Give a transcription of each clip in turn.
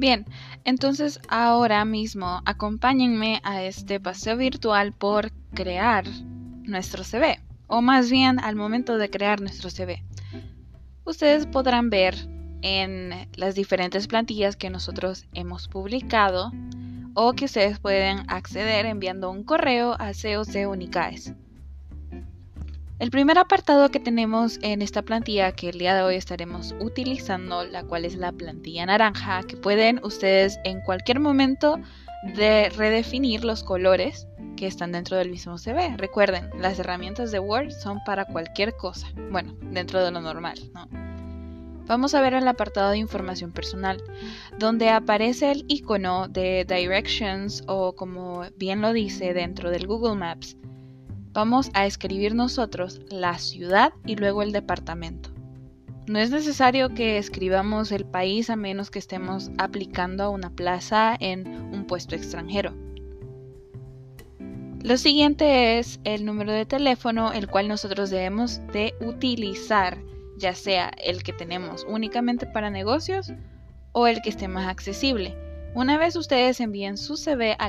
Bien, entonces ahora mismo acompáñenme a este paseo virtual por crear nuestro CV, o más bien al momento de crear nuestro CV. Ustedes podrán ver en las diferentes plantillas que nosotros hemos publicado o que ustedes pueden acceder enviando un correo a COC Unicaes. El primer apartado que tenemos en esta plantilla que el día de hoy estaremos utilizando, la cual es la plantilla naranja, que pueden ustedes en cualquier momento de redefinir los colores que están dentro del mismo CV. Recuerden, las herramientas de Word son para cualquier cosa, bueno, dentro de lo normal, ¿no? Vamos a ver el apartado de información personal, donde aparece el icono de Directions o como bien lo dice dentro del Google Maps. Vamos a escribir nosotros la ciudad y luego el departamento. No es necesario que escribamos el país a menos que estemos aplicando a una plaza en un puesto extranjero. Lo siguiente es el número de teléfono el cual nosotros debemos de utilizar ya sea el que tenemos únicamente para negocios o el que esté más accesible. Una vez ustedes envíen su CV a,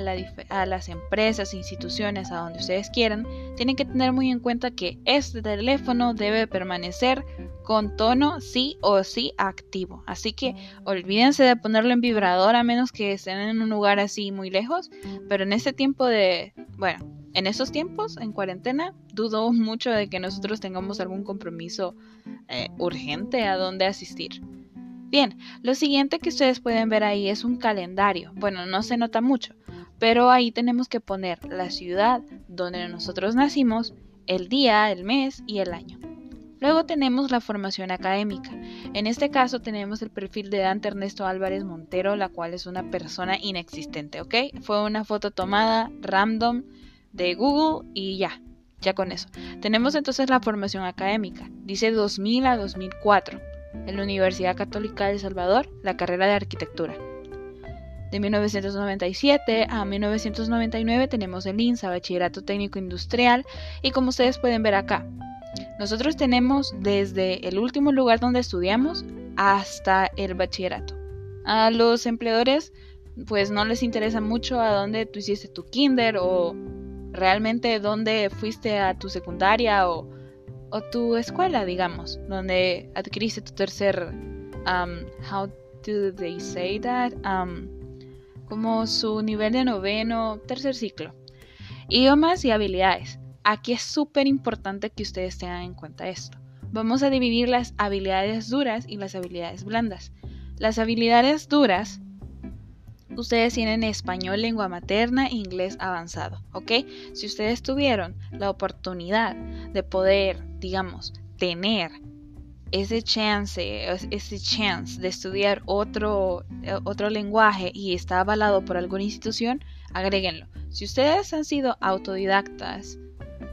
las empresas e instituciones a donde ustedes quieran, tienen que tener muy en cuenta que este teléfono debe permanecer con tono sí o sí activo. Así que olvídense de ponerlo en vibrador a menos que estén en un lugar así muy lejos. Pero en este tiempo de, bueno, en esos tiempos, en cuarentena, dudo mucho de que nosotros tengamos algún compromiso eh, urgente a donde asistir. Bien, lo siguiente que ustedes pueden ver ahí es un calendario. Bueno, no se nota mucho, pero ahí tenemos que poner la ciudad donde nosotros nacimos, el día, el mes y el año. Luego tenemos la formación académica. En este caso tenemos el perfil de Dante Ernesto Álvarez Montero, la cual es una persona inexistente, ¿ok? Fue una foto tomada random de Google y ya, ya con eso. Tenemos entonces la formación académica. Dice 2000 a 2004. En la Universidad Católica de Salvador, la carrera de arquitectura. De 1997 a 1999 tenemos el INSA, Bachillerato Técnico Industrial, y como ustedes pueden ver acá, nosotros tenemos desde el último lugar donde estudiamos hasta el bachillerato. A los empleadores pues no les interesa mucho a dónde tú hiciste tu kinder o realmente dónde fuiste a tu secundaria o, tu escuela, digamos, donde adquiriste tu tercer, um, how do they say that? Um, como su nivel de noveno, tercer ciclo. Idiomas y habilidades. Aquí es súper importante que ustedes tengan en cuenta esto. Vamos a dividir las habilidades duras y las habilidades blandas. Las habilidades duras ustedes tienen español lengua materna e inglés avanzado, ¿ok? Si ustedes tuvieron la oportunidad de poder, digamos, tener ese chance, ese chance de estudiar otro, eh, otro lenguaje y está avalado por alguna institución, agréguenlo. Si ustedes han sido autodidactas,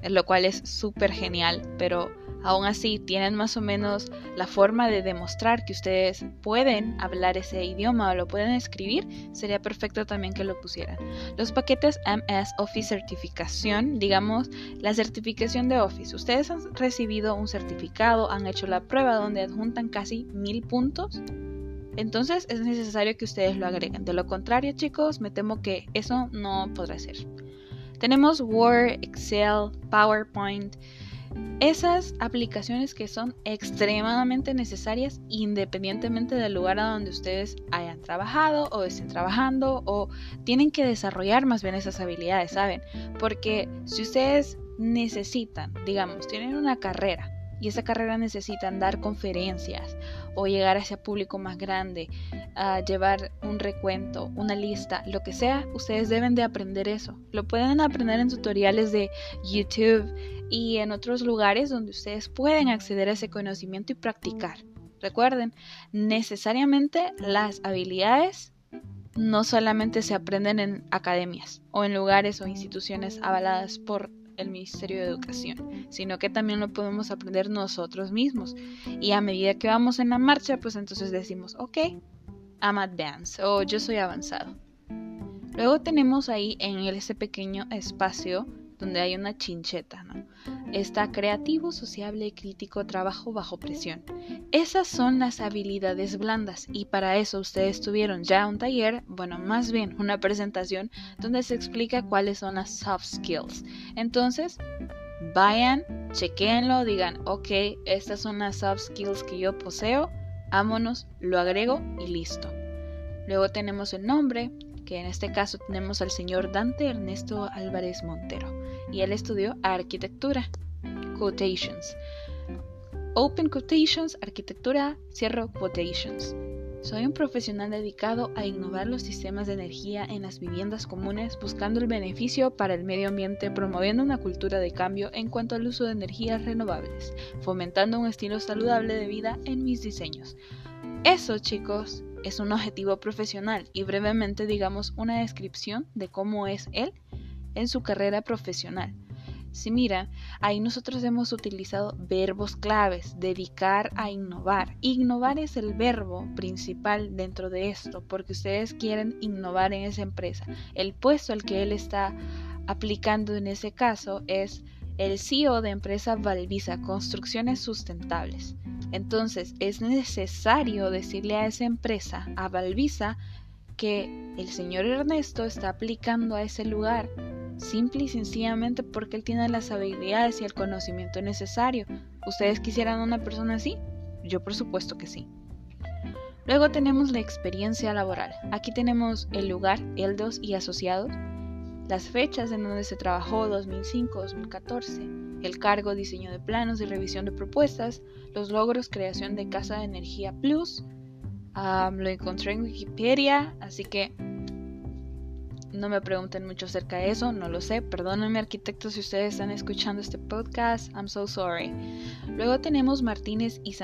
lo cual es súper genial, pero aún así tienen más o menos la forma de demostrar que ustedes pueden hablar ese idioma o lo pueden escribir, sería perfecto también que lo pusieran. Los paquetes MS Office certificación, digamos la certificación de Office. Ustedes han recibido un certificado, han hecho la prueba donde adjuntan casi mil puntos. Entonces es necesario que ustedes lo agreguen. De lo contrario, chicos, me temo que eso no podrá ser. Tenemos Word, Excel, PowerPoint, esas aplicaciones que son extremadamente necesarias independientemente del lugar a donde ustedes hayan trabajado o estén trabajando o tienen que desarrollar más bien esas habilidades, ¿saben? Porque si ustedes necesitan, digamos, tienen una carrera y esa carrera necesitan dar conferencias o llegar a ese público más grande, a llevar un recuento, una lista, lo que sea, ustedes deben de aprender eso. Lo pueden aprender en tutoriales de YouTube y en otros lugares donde ustedes pueden acceder a ese conocimiento y practicar. Recuerden, necesariamente las habilidades no solamente se aprenden en academias o en lugares o instituciones avaladas por el Ministerio de Educación, sino que también lo podemos aprender nosotros mismos. Y a medida que vamos en la marcha, pues entonces decimos, ok, I'm advanced o yo soy avanzado. Luego tenemos ahí en ese pequeño espacio donde hay una chincheta, ¿no? Está creativo, sociable, crítico, trabajo bajo presión. Esas son las habilidades blandas y para eso ustedes tuvieron ya un taller, bueno, más bien una presentación donde se explica cuáles son las soft skills. Entonces, vayan, chequenlo, digan, ok, estas son las soft skills que yo poseo, ámonos, lo agrego y listo. Luego tenemos el nombre, que en este caso tenemos al señor Dante Ernesto Álvarez Montero, y él estudió arquitectura. Quotations. Open quotations, arquitectura, cierro quotations. Soy un profesional dedicado a innovar los sistemas de energía en las viviendas comunes buscando el beneficio para el medio ambiente, promoviendo una cultura de cambio en cuanto al uso de energías renovables, fomentando un estilo saludable de vida en mis diseños. Eso, chicos, es un objetivo profesional y brevemente digamos una descripción de cómo es él en su carrera profesional. Si mira, ahí nosotros hemos utilizado verbos claves, dedicar a innovar. Innovar es el verbo principal dentro de esto, porque ustedes quieren innovar en esa empresa. El puesto al que él está aplicando en ese caso es el CEO de empresa Valvisa, Construcciones Sustentables. Entonces es necesario decirle a esa empresa, a Valvisa, que el señor Ernesto está aplicando a ese lugar, simple y sencillamente porque él tiene las habilidades y el conocimiento necesario. ¿Ustedes quisieran una persona así? Yo por supuesto que sí. Luego tenemos la experiencia laboral. Aquí tenemos el lugar, Eldos y asociados, las fechas en donde se trabajó 2005-2014, el cargo diseño de planos y revisión de propuestas, los logros creación de Casa de Energía Plus. lo encontré en Wikipedia, así que no me pregunten mucho acerca de eso, no lo sé. Perdónenme arquitectos si ustedes están escuchando este podcast, I'm so sorry. Luego tenemos Martínez y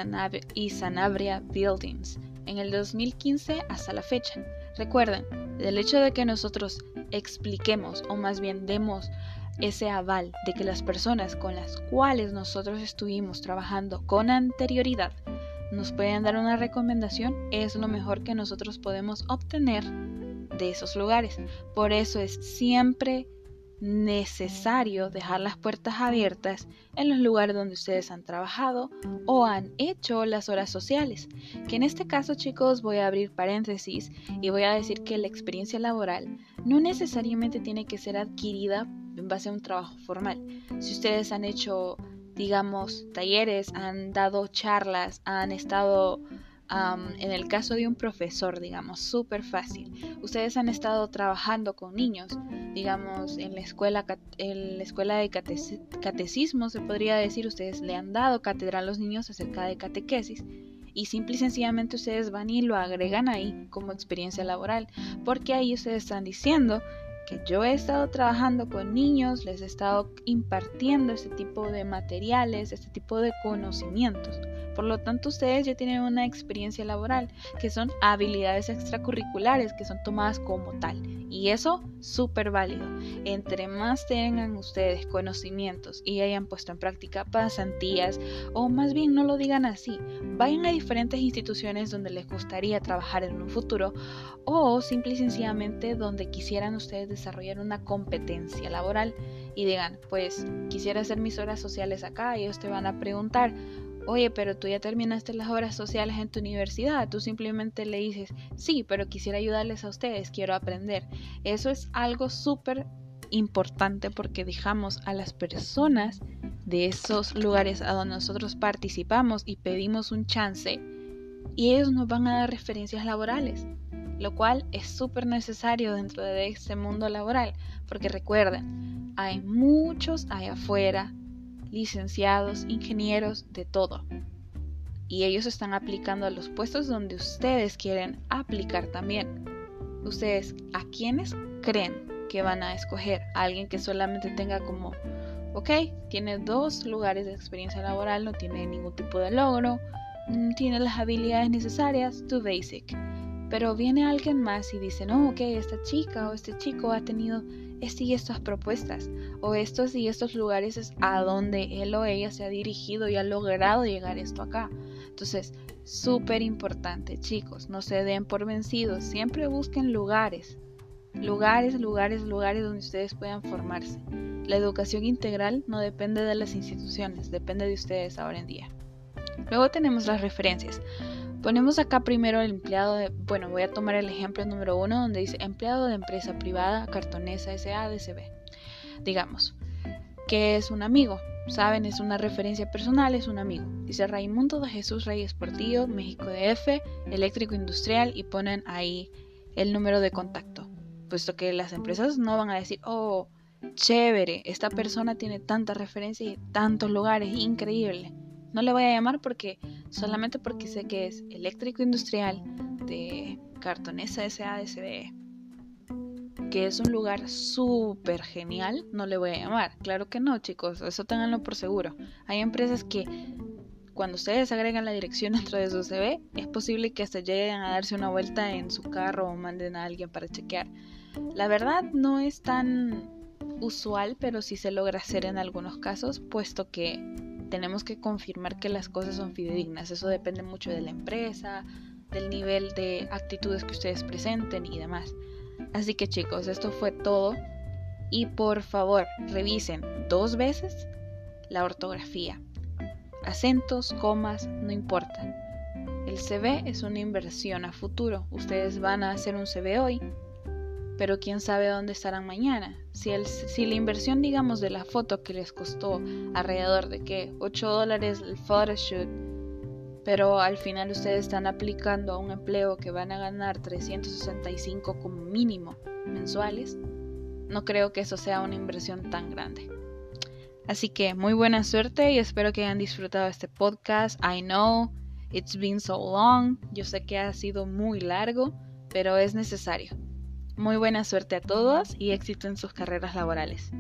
Sanabria Buildings en el 2015 hasta la fecha. Recuerden, el hecho de que nosotros expliquemos o más bien demos ese aval de que las personas con las cuales nosotros estuvimos trabajando con anterioridad nos pueden dar una recomendación es lo mejor que nosotros podemos obtener de esos lugares. Por eso es siempre necesario dejar las puertas abiertas en los lugares donde ustedes han trabajado o han hecho las horas sociales. Que en este caso, chicos, voy a abrir paréntesis y voy a decir que la experiencia laboral no necesariamente tiene que ser adquirida en base a un trabajo formal. Si ustedes han hecho, digamos, talleres, han dado charlas, han estado en el caso de un profesor, digamos, súper fácil. Ustedes han estado trabajando con niños, digamos, en la escuela, en la escuela de catecismo, se podría decir, ustedes le han dado cátedra a los niños acerca de catequesis y simple y sencillamente ustedes van y lo agregan ahí como experiencia laboral, porque ahí ustedes están diciendo que yo he estado trabajando con niños, les he estado impartiendo este tipo de materiales, este tipo de conocimientos. Por lo tanto, ustedes ya tienen una experiencia laboral, que son habilidades extracurriculares que son tomadas como tal. Y eso, súper válido. Entre más tengan ustedes conocimientos y hayan puesto en práctica pasantías, o más bien no lo digan así, vayan a diferentes instituciones donde les gustaría trabajar en un futuro, o simple y sencillamente donde quisieran ustedes desarrollar una competencia laboral y digan, pues quisiera hacer mis horas sociales acá y ellos te van a preguntar, Oye, pero tú ya terminaste las horas sociales en tu universidad. Tú simplemente le dices, sí, pero quisiera ayudarles a ustedes, quiero aprender. Eso es algo súper importante porque dejamos a las personas de esos lugares a donde nosotros participamos y pedimos un chance y ellos nos van a dar referencias laborales, lo cual es súper necesario dentro de este mundo laboral porque recuerden, hay muchos allá afuera licenciados, ingenieros, de todo. Y ellos están aplicando a los puestos donde ustedes quieren aplicar también. Ustedes, ¿a quiénes creen que van a escoger? ¿A alguien que solamente tenga como, ok, tiene dos lugares de experiencia laboral, no tiene ningún tipo de logro, mm, tiene las habilidades necesarias, to basic. Pero viene alguien más y dice, no, ok, esta chica o este chico ha tenido este y estas propuestas o estos y estos lugares es a donde él o ella se ha dirigido y ha logrado llegar esto acá. Entonces, súper importante, chicos, no se den por vencidos, siempre busquen lugares lugares, lugares, lugares donde ustedes puedan formarse. La educación integral no depende de las instituciones, depende de ustedes ahora en día. Luego tenemos las referencias. Ponemos acá primero el empleado de, bueno, voy a tomar el ejemplo número uno donde dice empleado de empresa privada, cartonesa SADCB. Digamos que es un amigo, saben, es una referencia personal, es un amigo. Dice Raimundo de Jesús Reyes Portillo, México DF, eléctrico industrial y ponen ahí el número de contacto. Puesto que las empresas no van a decir, oh, chévere, esta persona tiene tanta referencia y tantos lugares, increíble. No le voy a llamar porque solamente porque sé que es eléctrico industrial de Cartonesa SADCB, que es un lugar súper genial, no le voy a llamar. Claro que no, chicos, eso tenganlo por seguro. Hay empresas que cuando ustedes agregan la dirección dentro de su CV, es posible que hasta lleguen a darse una vuelta en su carro o manden a alguien para chequear. La verdad no es tan usual, pero sí se logra hacer en algunos casos, puesto que tenemos que confirmar que las cosas son fidedignas. Eso depende mucho de la empresa, del nivel de actitudes que ustedes presenten y demás. Así que chicos, esto fue todo. Y por favor, revisen dos veces la ortografía. Acentos, comas, no importa. El CV es una inversión a futuro. Ustedes van a hacer un CV hoy pero quién sabe dónde estarán mañana. Si, el, si la inversión, digamos, de la foto que les costó alrededor de que 8 dólares el photoshoot, pero al final ustedes están aplicando a un empleo que van a ganar 365 como mínimo mensuales, no creo que eso sea una inversión tan grande. Así que muy buena suerte y espero que hayan disfrutado este podcast. I know it's been so long, yo sé que ha sido muy largo, pero es necesario. Muy buena suerte a todos y éxito en sus carreras laborales.